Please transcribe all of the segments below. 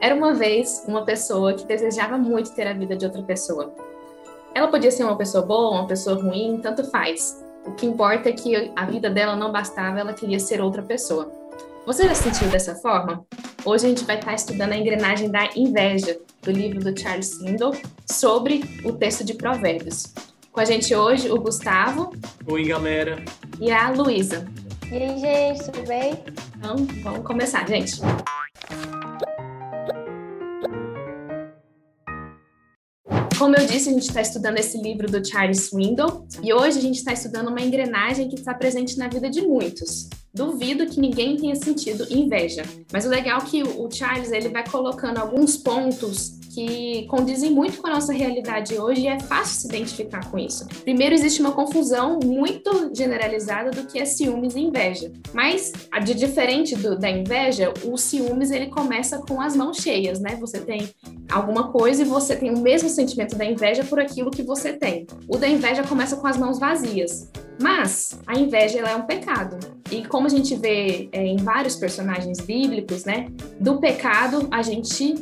Era uma vez uma pessoa que desejava muito ter a vida de outra pessoa. Ela podia ser uma pessoa boa, uma pessoa ruim, tanto faz. O que importa é que a vida dela não bastava, ela queria ser outra pessoa. Você já se sentiu dessa forma? Hoje a gente vai estar estudando a engrenagem da inveja, do livro do Charles Swindoll, sobre o texto de Provérbios. Com a gente hoje, o Gustavo. Oi, galera. E a Luísa. E aí, gente, tudo bem? Então, vamos começar, gente. Como eu disse, a gente está estudando esse livro do Charles Swindoll e hoje a gente está estudando uma engrenagem que está presente na vida de muitos. Duvido que ninguém tenha sentido inveja, mas o legal é que o Charles ele vai colocando alguns pontos que condizem muito com a nossa realidade hoje e é fácil se identificar com isso. Primeiro, existe uma confusão muito generalizada do que é ciúmes e inveja. Mas, de diferente do, da inveja, o ciúmes ele começa com as mãos cheias, né? Você tem alguma coisa e você tem o mesmo sentimento da inveja por aquilo que você tem. O da inveja começa com as mãos vazias. Mas a inveja é um pecado. E como a gente vê é, em vários personagens bíblicos, né? Do pecado a gente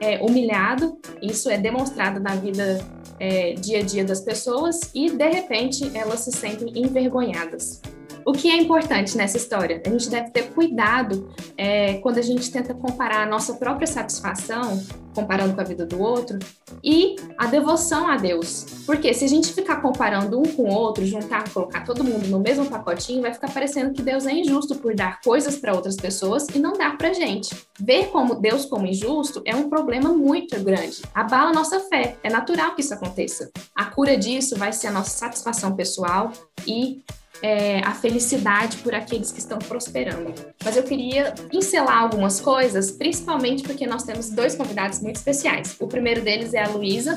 é, humilhado, isso é demonstrado na vida é, dia a dia das pessoas e de repente elas se sentem envergonhadas. O que é importante nessa história? A gente deve ter cuidado é, quando a gente tenta comparar a nossa própria satisfação, comparando com a vida do outro, e a devoção a Deus. Porque se a gente ficar comparando um com o outro, juntar, colocar todo mundo no mesmo pacotinho, vai ficar parecendo que Deus é injusto por dar coisas para outras pessoas e não dar para gente. Ver como Deus como injusto é um problema muito grande. Abala a nossa fé. É natural que isso aconteça. A cura disso vai ser a nossa satisfação pessoal e é, a felicidade por aqueles que estão prosperando. Mas eu queria pincelar algumas coisas, principalmente porque nós temos dois convidados muito especiais. O primeiro deles é a Luísa,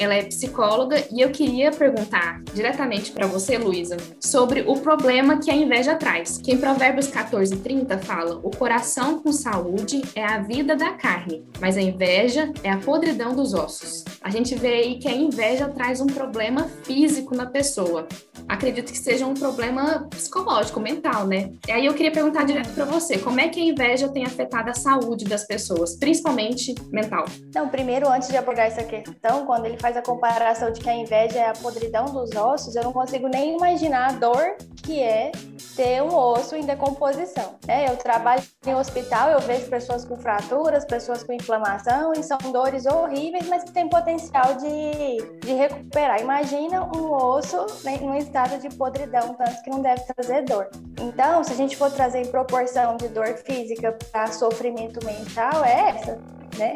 ela é psicóloga e eu queria perguntar diretamente para você, Luísa, sobre o problema que a inveja traz. Que em Provérbios 14, 30 fala: O coração com saúde é a vida da carne, mas a inveja é a podridão dos ossos. A gente vê aí que a inveja traz um problema físico na pessoa. Acredito que seja um problema psicológico, mental, né? E aí eu queria perguntar direto para você: como é que a inveja tem afetado a saúde das pessoas, principalmente mental? Então, primeiro, antes de abordar essa questão, quando ele faz a comparação de que a inveja é a podridão dos ossos, eu não consigo nem imaginar a dor que é ter um osso em decomposição. É, eu trabalho em hospital, eu vejo pessoas com fraturas, pessoas com inflamação, e são dores horríveis, mas que têm potencial de, de recuperar. Imagina um osso em um estado de podridão, tanto que não deve trazer dor. Então, se a gente for trazer em proporção de dor física para sofrimento mental, é essa né?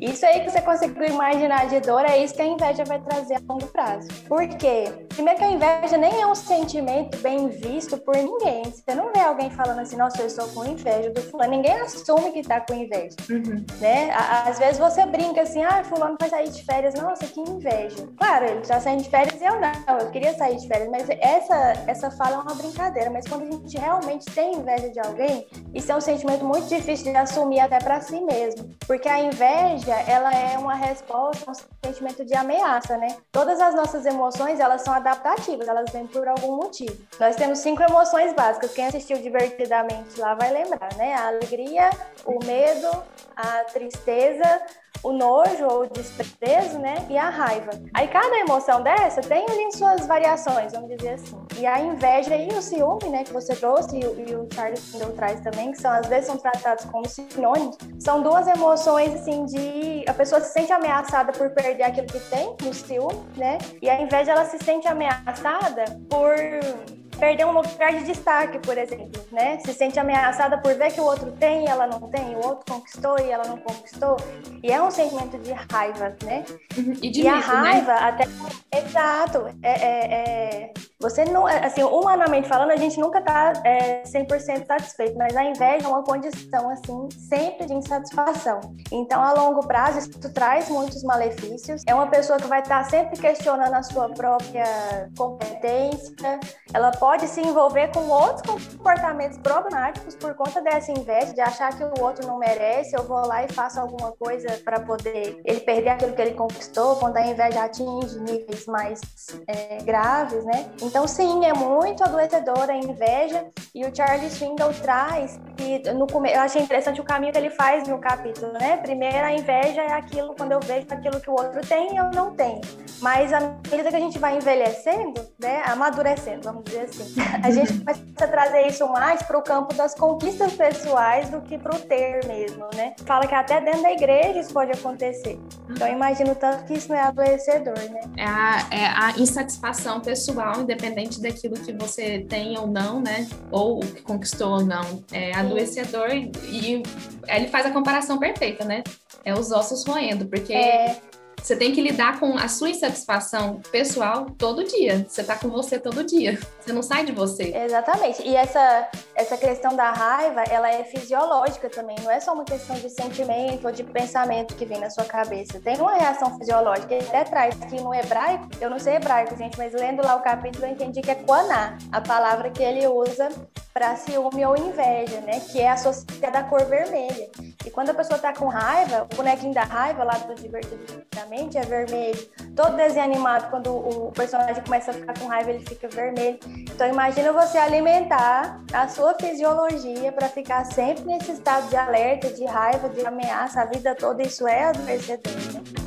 Isso aí que você conseguiu imaginar de dor é isso que a inveja vai trazer a longo prazo. Por quê? Primeiro que a inveja nem é um sentimento bem visto por ninguém. Você não vê alguém falando assim, nossa, eu estou com inveja do fulano. Ninguém assume que está com inveja, uhum. né? Às vezes você brinca assim, ah, fulano vai sair de férias. Nossa, que inveja. Claro, ele está saindo de férias e eu não. Eu queria sair de férias, mas essa, essa fala é uma brincadeira. Mas quando a gente realmente tem inveja de alguém, isso é um sentimento muito difícil de assumir até para si mesmo. Porque a inveja, ela é uma resposta a um sentimento de ameaça, né? Todas as nossas emoções, elas são adaptativas, elas vêm por algum motivo. Nós temos cinco emoções básicas. Quem assistiu divertidamente lá vai lembrar, né? A alegria, o medo, a tristeza, o nojo ou o desprezo, né? E a raiva. Aí cada emoção dessa tem ali suas variações, vamos dizer assim. E a inveja e o ciúme, né, que você trouxe e, o Charles Kindle traz também, que são às vezes são tratados como sinônimos, são duas emoções assim de a pessoa se sente ameaçada por perder aquilo que tem, no ciúme, né? E a inveja ela se sente ameaçada por perder um lugar de destaque, por exemplo, né? Se sente ameaçada por ver que o outro tem e ela não tem, o outro conquistou e ela não conquistou. E é um sentimento de raiva, né? Uhum. E, de e medo, a né? raiva, né? até. Exato. É, é, é, Você não. Assim, humanamente falando, a gente nunca tá é, 100% satisfeito, mas a inveja é uma condição, assim, sempre de insatisfação. Então, a longo prazo, isso traz muitos malefícios. É uma pessoa que vai estar sempre questionando a sua própria competência, ela pode se envolver com outros comportamentos problemáticos por conta dessa inveja, de achar que o outro não merece, eu vou lá e faço alguma coisa para poder ele perder aquilo que ele conquistou, quando a inveja atinge níveis mais é, graves, né? Então, sim, é muito adoecedora a inveja, e o Charles Swindoll traz capítulo, no eu achei interessante o caminho que ele faz no capítulo, né? Primeiro, a inveja é aquilo quando eu vejo aquilo que o outro tem e eu não tenho. Mas à medida que a gente vai envelhecendo, né, amadurecendo, vamos dizer assim, a gente começa a trazer isso mais para o campo das conquistas pessoais do que para o ter mesmo, né? Fala que até dentro da igreja isso pode acontecer. Então, eu imagino tanto que isso não é adoecedor, né? É a, é a insatisfação pessoal, independente daquilo que você tem ou não, né? Ou que conquistou ou não. É adoecedor e, e ele faz a comparação perfeita, né? É os ossos roendo, porque é. Você tem que lidar com a sua insatisfação pessoal todo dia. Você tá com você todo dia. Você não sai de você. Exatamente. E essa, essa questão da raiva, ela é fisiológica também. Não é só uma questão de sentimento ou de pensamento que vem na sua cabeça. Tem uma reação fisiológica. Ele até traz que no hebraico, eu não sei hebraico, gente, mas lendo lá o capítulo eu entendi que é quaná, a palavra que ele usa para ciúme ou inveja, né? Que é associada à cor vermelha. Quando a pessoa tá com raiva, o bonequinho da raiva lá do Divertidamente é vermelho. Todo desenho animado, quando o personagem começa a ficar com raiva, ele fica vermelho. Então imagina você alimentar a sua fisiologia para ficar sempre nesse estado de alerta, de raiva, de ameaça a vida toda. Isso é adversidade, né?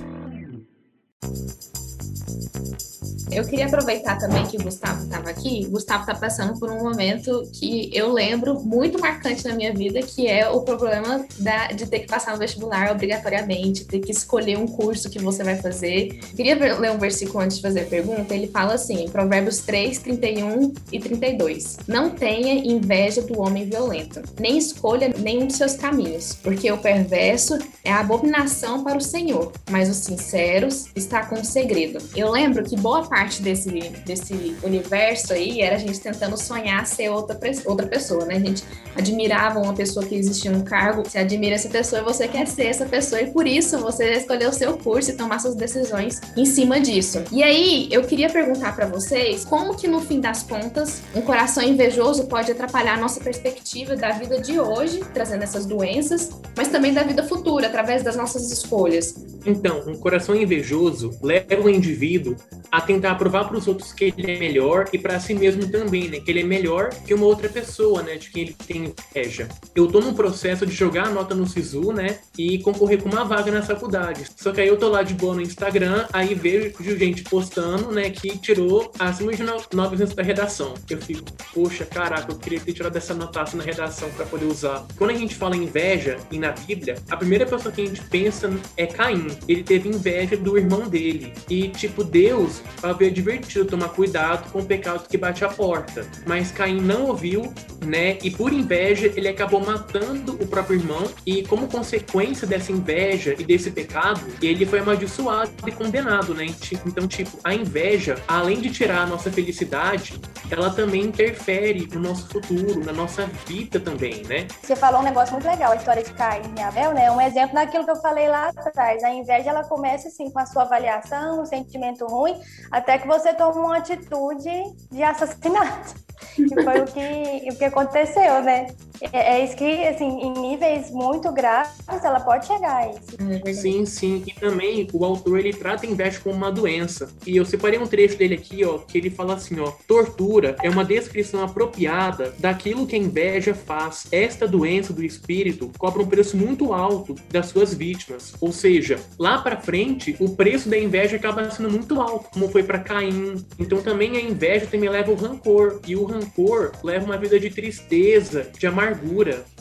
Eu queria aproveitar também que o Gustavo estava aqui. O Gustavo está passando por um momento que eu lembro muito marcante na minha vida, que é o problema da, de ter que passar no vestibular obrigatoriamente, ter que escolher um curso que você vai fazer. Queria ler um versículo antes de fazer a pergunta. Ele fala assim, Provérbios 3, 31 e 32. Não tenha inveja do homem violento, nem escolha nenhum de seus caminhos, porque o perverso é abominação para o Senhor, mas os sinceros está com um segredo. Eu lembro que boa parte parte desse, desse universo aí era a gente tentando sonhar ser outra, outra pessoa, né? A gente admirava uma pessoa que existia um cargo, você admira essa pessoa e você quer ser essa pessoa, e por isso você escolheu o seu curso e tomar suas decisões em cima disso. E aí, eu queria perguntar para vocês como que no fim das contas um coração invejoso pode atrapalhar a nossa perspectiva da vida de hoje, trazendo essas doenças, mas também da vida futura, através das nossas escolhas. Então, um coração invejoso leva o indivíduo a tentar provar para os outros que ele é melhor e para si mesmo também, né? Que ele é melhor que uma outra pessoa, né? De quem ele tem inveja. Eu tô num processo de jogar a nota no SISU, né? E concorrer com uma vaga na faculdade. Só que aí eu tô lá de boa no Instagram, aí vejo gente postando, né? Que tirou acima de 900 da redação. Eu fico, poxa, caraca, eu queria ter tirado essa notação na redação para poder usar. Quando a gente fala inveja e na Bíblia, a primeira pessoa que a gente pensa é Caim. Ele teve inveja do irmão dele. E, tipo, Deus havia advertido tomar cuidado com o pecado que bate à porta. Mas Caim não ouviu, né? E por inveja, ele acabou matando o próprio irmão. E como consequência dessa inveja e desse pecado, ele foi amaldiçoado e condenado, né? Então, tipo, a inveja, além de tirar a nossa felicidade, ela também interfere no nosso futuro, na nossa vida também, né? Você falou um negócio muito legal, a história de Caim e Abel, né? Um exemplo daquilo que eu falei lá atrás. A inveja, ela começa assim com a sua avaliação, um sentimento ruim, até que você toma uma atitude de assassinato. que foi o que, o que aconteceu, né? É, é, isso que, assim, em níveis muito graves, ela pode chegar a isso. É sim, sim. E também o autor, ele trata a inveja como uma doença. E eu separei um trecho dele aqui, ó, que ele fala assim, ó, tortura é uma descrição apropriada daquilo que a inveja faz. Esta doença do espírito cobra um preço muito alto das suas vítimas. Ou seja, lá para frente, o preço da inveja acaba sendo muito alto, como foi para Caim. Então também a inveja também leva o rancor. E o rancor leva uma vida de tristeza, de amargura.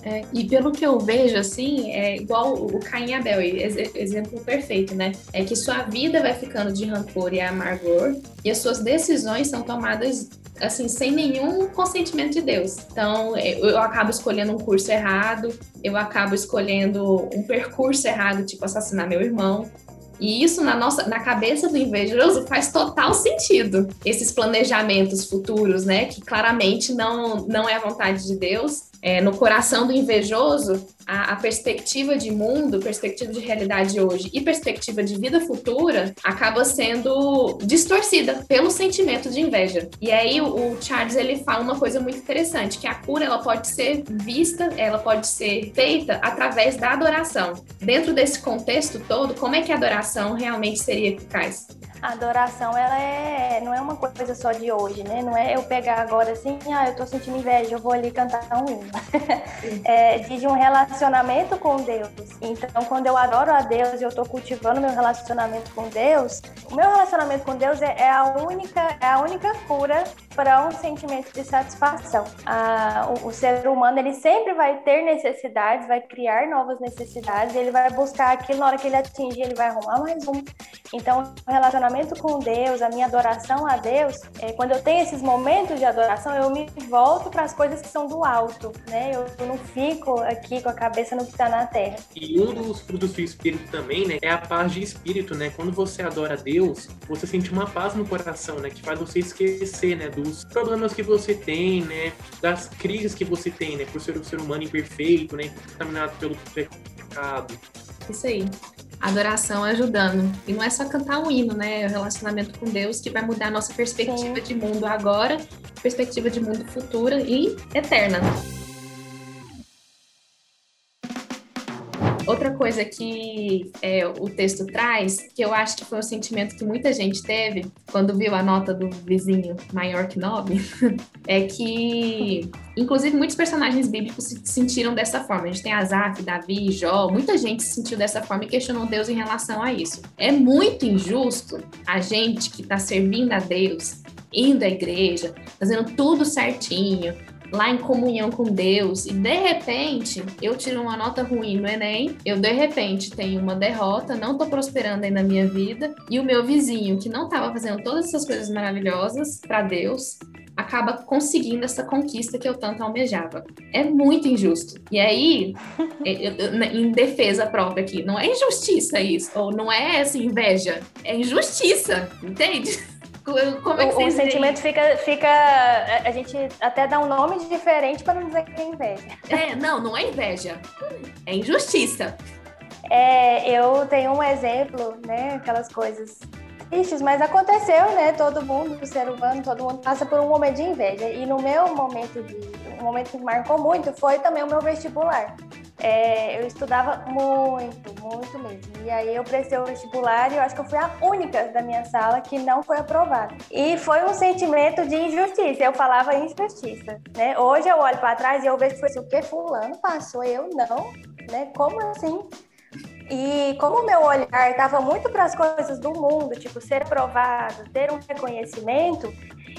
É, e pelo que eu vejo, assim, é igual o Caim Abel, exemplo perfeito, né? É que sua vida vai ficando de rancor e amargor e as suas decisões são tomadas assim, sem nenhum consentimento de Deus. Então, é, eu acabo escolhendo um curso errado, eu acabo escolhendo um percurso errado, tipo assassinar meu irmão. E isso na nossa, na cabeça do invejoso faz total sentido. Esses planejamentos futuros, né, que claramente não não é a vontade de Deus, é, no coração do invejoso, a, a, perspectiva de mundo, perspectiva de realidade hoje e perspectiva de vida futura acaba sendo distorcida pelo sentimento de inveja. E aí o, o, Charles ele fala uma coisa muito interessante, que a cura ela pode ser vista, ela pode ser feita através da adoração. Dentro desse contexto todo, como é que a adoração realmente seria eficaz? A adoração, ela é, não é uma coisa só de hoje, né? Não é eu pegar agora assim, ah, eu tô sentindo inveja, eu vou ali cantar um hino. é de um relacionamento com Deus. Então, quando eu adoro a Deus e eu tô cultivando meu relacionamento com Deus, o meu relacionamento com Deus é, é a única, é a única cura para um sentimento de satisfação. Ah, o, o, ser humano ele sempre vai ter necessidades, vai criar novas necessidades, ele vai buscar aquilo na hora que ele atingir, ele vai arrumar mais um. Então, o relacionamento com Deus, a minha adoração a Deus, é, quando eu tenho esses momentos de adoração, eu me volto para as coisas que são do alto, né? Eu, eu não fico aqui com a cabeça no que está na terra. E um dos frutos do Espírito também, né, é a paz de Espírito, né? Quando você adora a Deus, você sente uma paz no coração, né, que faz você esquecer, né, dos problemas que você tem, né, das crises que você tem, né, por ser um ser humano imperfeito, né, contaminado pelo pecado. Isso aí adoração ajudando. E não é só cantar um hino, né? É o relacionamento com Deus que vai mudar a nossa perspectiva Sim. de mundo agora, perspectiva de mundo futura e eterna. Outra coisa que é, o texto traz, que eu acho que foi um sentimento que muita gente teve quando viu a nota do vizinho maior que nove, é que, inclusive, muitos personagens bíblicos se sentiram dessa forma. A gente tem Asaf, Davi, Jó, muita gente se sentiu dessa forma e questionou Deus em relação a isso. É muito injusto a gente que está servindo a Deus, indo à igreja, fazendo tudo certinho, lá em comunhão com Deus e de repente eu tiro uma nota ruim no Enem, eu de repente tenho uma derrota, não tô prosperando aí na minha vida e o meu vizinho que não estava fazendo todas essas coisas maravilhosas para Deus acaba conseguindo essa conquista que eu tanto almejava. É muito injusto. E aí, em defesa própria aqui, não é injustiça isso, ou não é essa inveja, é injustiça, entende? Como é que o, o sentimento fica, fica. A gente até dá um nome diferente para não dizer que é inveja. É, não, não é inveja. É injustiça. É, eu tenho um exemplo, né? Aquelas coisas tristes, mas aconteceu, né? Todo mundo, o ser humano, todo mundo passa por um momento de inveja. E no meu momento de. Um momento que marcou muito foi também o meu vestibular. É, eu estudava muito, muito mesmo. E aí eu prestei o vestibular e eu acho que eu fui a única da minha sala que não foi aprovada. E foi um sentimento de injustiça. Eu falava injustiça, né? Hoje eu olho para trás e eu vejo que foi assim, o que fulano passou, eu não, né? Como assim? E como o meu olhar estava muito para as coisas do mundo, tipo ser aprovado, ter um reconhecimento,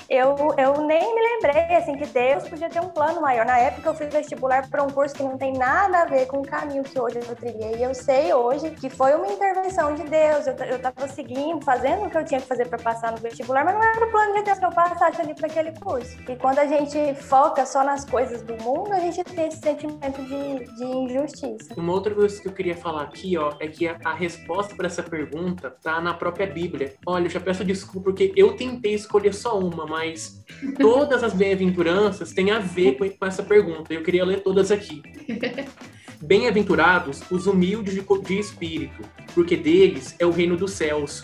eu, eu nem me lembrei assim que Deus podia ter um plano maior. Na época eu fiz vestibular para um curso que não tem nada a ver com o caminho que hoje eu trilhei. E eu sei hoje que foi uma intervenção de Deus. Eu estava seguindo, fazendo o que eu tinha que fazer para passar no vestibular, mas não era o plano de Deus que eu passasse ali para aquele curso. E quando a gente foca só nas coisas do mundo, a gente tem esse sentimento de, de injustiça. Uma outra coisa que eu queria falar aqui, ó, é que a, a resposta para essa pergunta tá na própria Bíblia. Olha, eu já peço desculpa porque eu tentei escolher só uma, mas todas as bem-aventuranças têm a ver com, com essa pergunta. Eu queria ler todas aqui. Bem-aventurados os humildes de, de espírito, porque deles é o reino dos céus.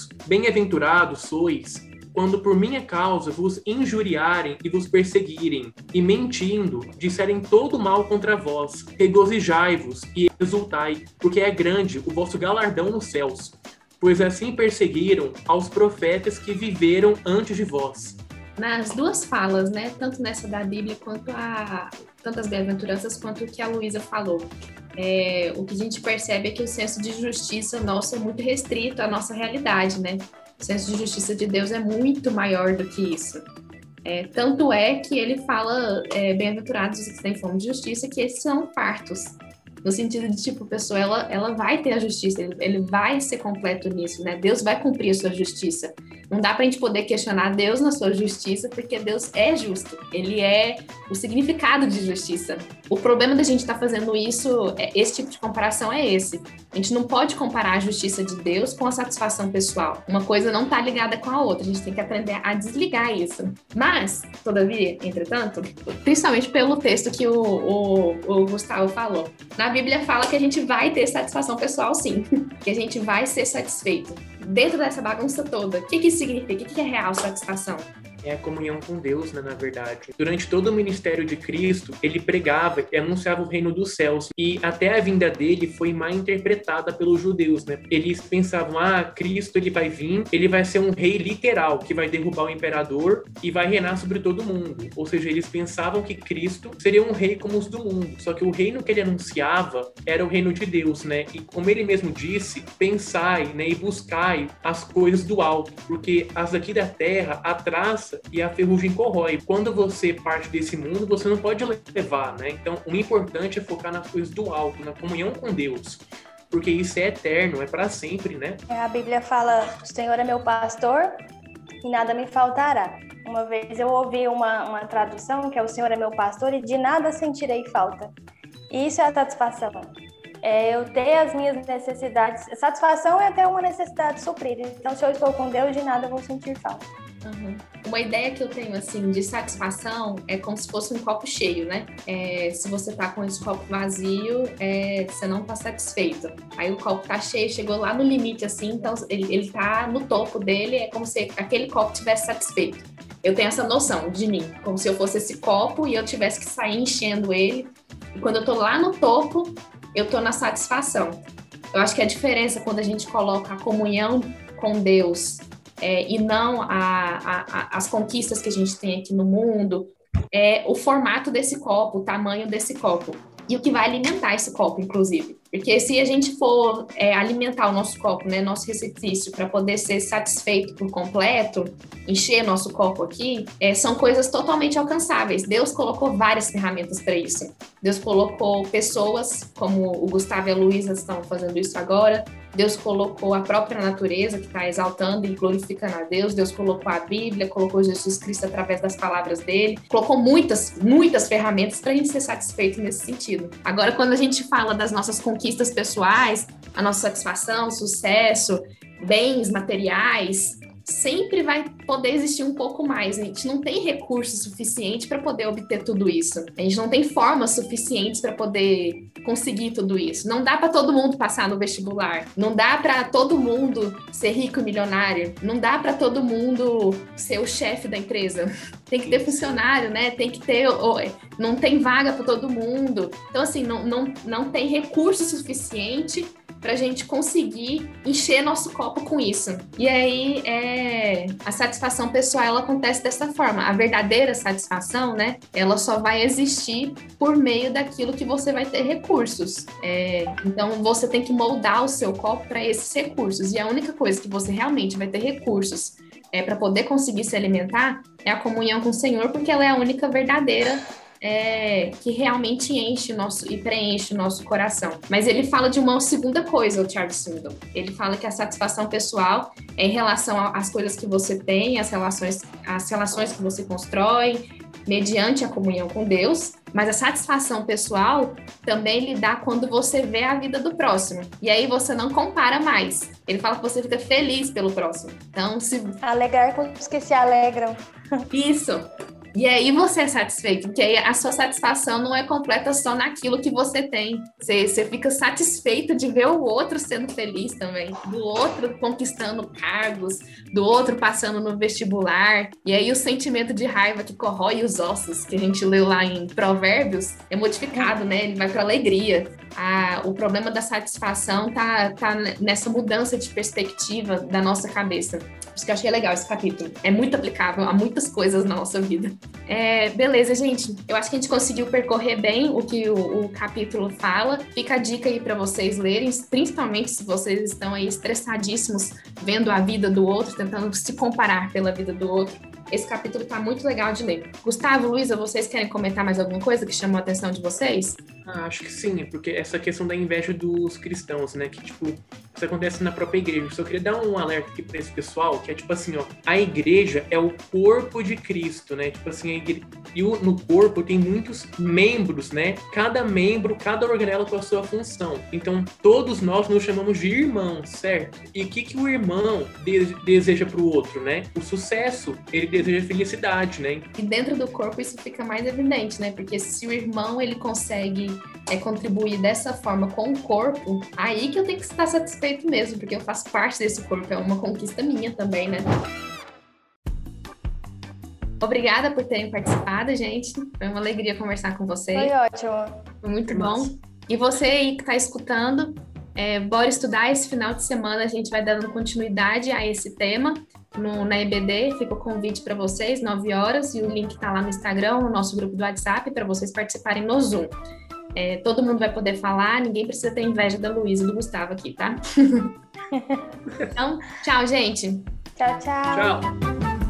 Bem-aventurados sois quando por minha causa vos injuriarem e vos perseguirem, e mentindo, disserem todo mal contra vós, regozijai-vos e exultai, porque é grande o vosso galardão nos céus. Pois assim perseguiram aos profetas que viveram antes de vós. Nas duas falas, né, tanto nessa da Bíblia quanto a tantas bem-aventuranças quanto o que a Luísa falou, é, o que a gente percebe é que o senso de justiça nosso é muito restrito à nossa realidade, né? O senso de justiça de Deus é muito maior do que isso. É, tanto é que ele fala, é, bem-aventurados os que têm fome de justiça, que esses são fartos. No sentido de, tipo, a pessoa, ela, ela vai ter a justiça, ele, ele vai ser completo nisso, né? Deus vai cumprir a sua justiça. Não dá pra gente poder questionar Deus na sua justiça, porque Deus é justo. Ele é o significado de justiça. O problema da gente estar tá fazendo isso, é, esse tipo de comparação é esse. A gente não pode comparar a justiça de Deus com a satisfação pessoal. Uma coisa não tá ligada com a outra. A gente tem que aprender a desligar isso. Mas, todavia, entretanto, principalmente pelo texto que o, o, o Gustavo falou, na Bíblia fala que a gente vai ter satisfação pessoal, sim. Que a gente vai ser satisfeito dentro dessa bagunça toda, o que, que significa? O que, que é real satisfação? É a comunhão com Deus, né, na verdade. Durante todo o ministério de Cristo, ele pregava e anunciava o reino dos céus. E até a vinda dele foi mal interpretada pelos judeus, né? Eles pensavam, ah, Cristo ele vai vir, ele vai ser um rei literal, que vai derrubar o imperador e vai reinar sobre todo mundo. Ou seja, eles pensavam que Cristo seria um rei como os do mundo. Só que o reino que ele anunciava era o reino de Deus, né? E como ele mesmo disse, pensai, né, e buscai as coisas do alto, porque as daqui da terra atrás e a ferrugem corrói. Quando você parte desse mundo, você não pode levar, né? Então, o importante é focar nas coisas do alto, na comunhão com Deus porque isso é eterno, é para sempre, né? É, a Bíblia fala: o Senhor é meu pastor e nada me faltará. Uma vez eu ouvi uma, uma tradução que é: o Senhor é meu pastor e de nada sentirei falta. E isso é a satisfação. É eu ter as minhas necessidades. Satisfação é ter uma necessidade suprida. Então, se eu estou com Deus, de nada vou sentir falta. Uhum. Uma ideia que eu tenho, assim, de satisfação é como se fosse um copo cheio, né? É, se você tá com esse copo vazio, é, você não tá satisfeito. Aí o copo tá cheio, chegou lá no limite, assim, então ele, ele tá no topo dele, é como se aquele copo tivesse satisfeito. Eu tenho essa noção de mim, como se eu fosse esse copo e eu tivesse que sair enchendo ele. E quando eu tô lá no topo, eu tô na satisfação. Eu acho que a diferença quando a gente coloca a comunhão com Deus é, e não a, a, a, as conquistas que a gente tem aqui no mundo, é o formato desse copo, o tamanho desse copo e o que vai alimentar esse copo, inclusive. Porque se a gente for é, alimentar o nosso copo, né, nosso recifício, para poder ser satisfeito por completo, encher nosso copo aqui, é, são coisas totalmente alcançáveis. Deus colocou várias ferramentas para isso. Deus colocou pessoas, como o Gustavo e a Luísa estão fazendo isso agora. Deus colocou a própria natureza que está exaltando e glorificando a Deus. Deus colocou a Bíblia, colocou Jesus Cristo através das palavras dele. Colocou muitas, muitas ferramentas para a gente ser satisfeito nesse sentido. Agora, quando a gente fala das nossas conquistas pessoais, a nossa satisfação, sucesso, bens materiais, sempre vai poder existir um pouco mais. A gente não tem recurso suficiente para poder obter tudo isso. A gente não tem formas suficientes para poder conseguir tudo isso. Não dá para todo mundo passar no vestibular. Não dá para todo mundo ser rico e milionário. Não dá para todo mundo ser o chefe da empresa. Tem que ter funcionário, né? Tem que ter. Não tem vaga para todo mundo. Então, assim, não, não, não tem recurso suficiente para a gente conseguir encher nosso copo com isso. E aí, é, a satisfação pessoal ela acontece dessa forma. A verdadeira satisfação, né? Ela só vai existir por meio daquilo que você vai ter recursos. É, então, você tem que moldar o seu copo para esses recursos. E a única coisa que você realmente vai ter recursos é, para poder conseguir se alimentar é a comunhão com o Senhor, porque ela é a única verdadeira é, que realmente enche o nosso e preenche o nosso coração. Mas ele fala de uma segunda coisa, o Charles Swindoll. Ele fala que a satisfação pessoal é em relação às coisas que você tem, as relações, as relações que você constrói, mediante a comunhão com Deus, mas a satisfação pessoal também lhe dá quando você vê a vida do próximo. E aí você não compara mais. Ele fala que você fica feliz pelo próximo. Então, se. Alegrar com os que se alegram. Isso. E aí você é satisfeito, porque a sua satisfação não é completa só naquilo que você tem. Você, você fica satisfeito de ver o outro sendo feliz também, do outro conquistando cargos, do outro passando no vestibular. E aí o sentimento de raiva que corrói os ossos, que a gente leu lá em Provérbios, é modificado, né? Ele vai para alegria. Ah, o problema da satisfação tá, tá nessa mudança de perspectiva da nossa cabeça. Isso que eu achei legal esse capítulo. É muito aplicável a muitas coisas na nossa vida. É, beleza, gente. Eu acho que a gente conseguiu percorrer bem o que o, o capítulo fala. Fica a dica aí para vocês lerem, principalmente se vocês estão aí estressadíssimos vendo a vida do outro, tentando se comparar pela vida do outro. Esse capítulo tá muito legal de ler. Gustavo, Luísa, vocês querem comentar mais alguma coisa que chamou a atenção de vocês? Ah, acho que sim, porque essa questão da inveja dos cristãos, né? Que, tipo, isso acontece na própria igreja. Só queria dar um alerta aqui pra esse pessoal, que é tipo assim, ó, a igreja é o corpo de Cristo, né? Tipo assim, a e o, no corpo tem muitos membros, né? Cada membro, cada organelo com a sua função. Então, todos nós nos chamamos de irmãos, certo? E o que, que o irmão de deseja pro outro, né? O sucesso, ele deseja felicidade, né? E dentro do corpo isso fica mais evidente, né? Porque se o irmão ele consegue é, contribuir dessa forma com o corpo, aí que eu tenho que estar satisfeito mesmo, porque eu faço parte desse corpo, é uma conquista minha também, né? Obrigada por terem participado, gente. Foi uma alegria conversar com vocês. Foi ótimo. Foi muito bom. E você aí que está escutando, é, bora estudar esse final de semana. A gente vai dando continuidade a esse tema no, na EBD. Fica o convite para vocês, 9 horas, e o link está lá no Instagram, no nosso grupo do WhatsApp, para vocês participarem no Zoom. É, todo mundo vai poder falar, ninguém precisa ter inveja da Luísa e do Gustavo aqui, tá? então, tchau, gente. Tchau, tchau. Tchau.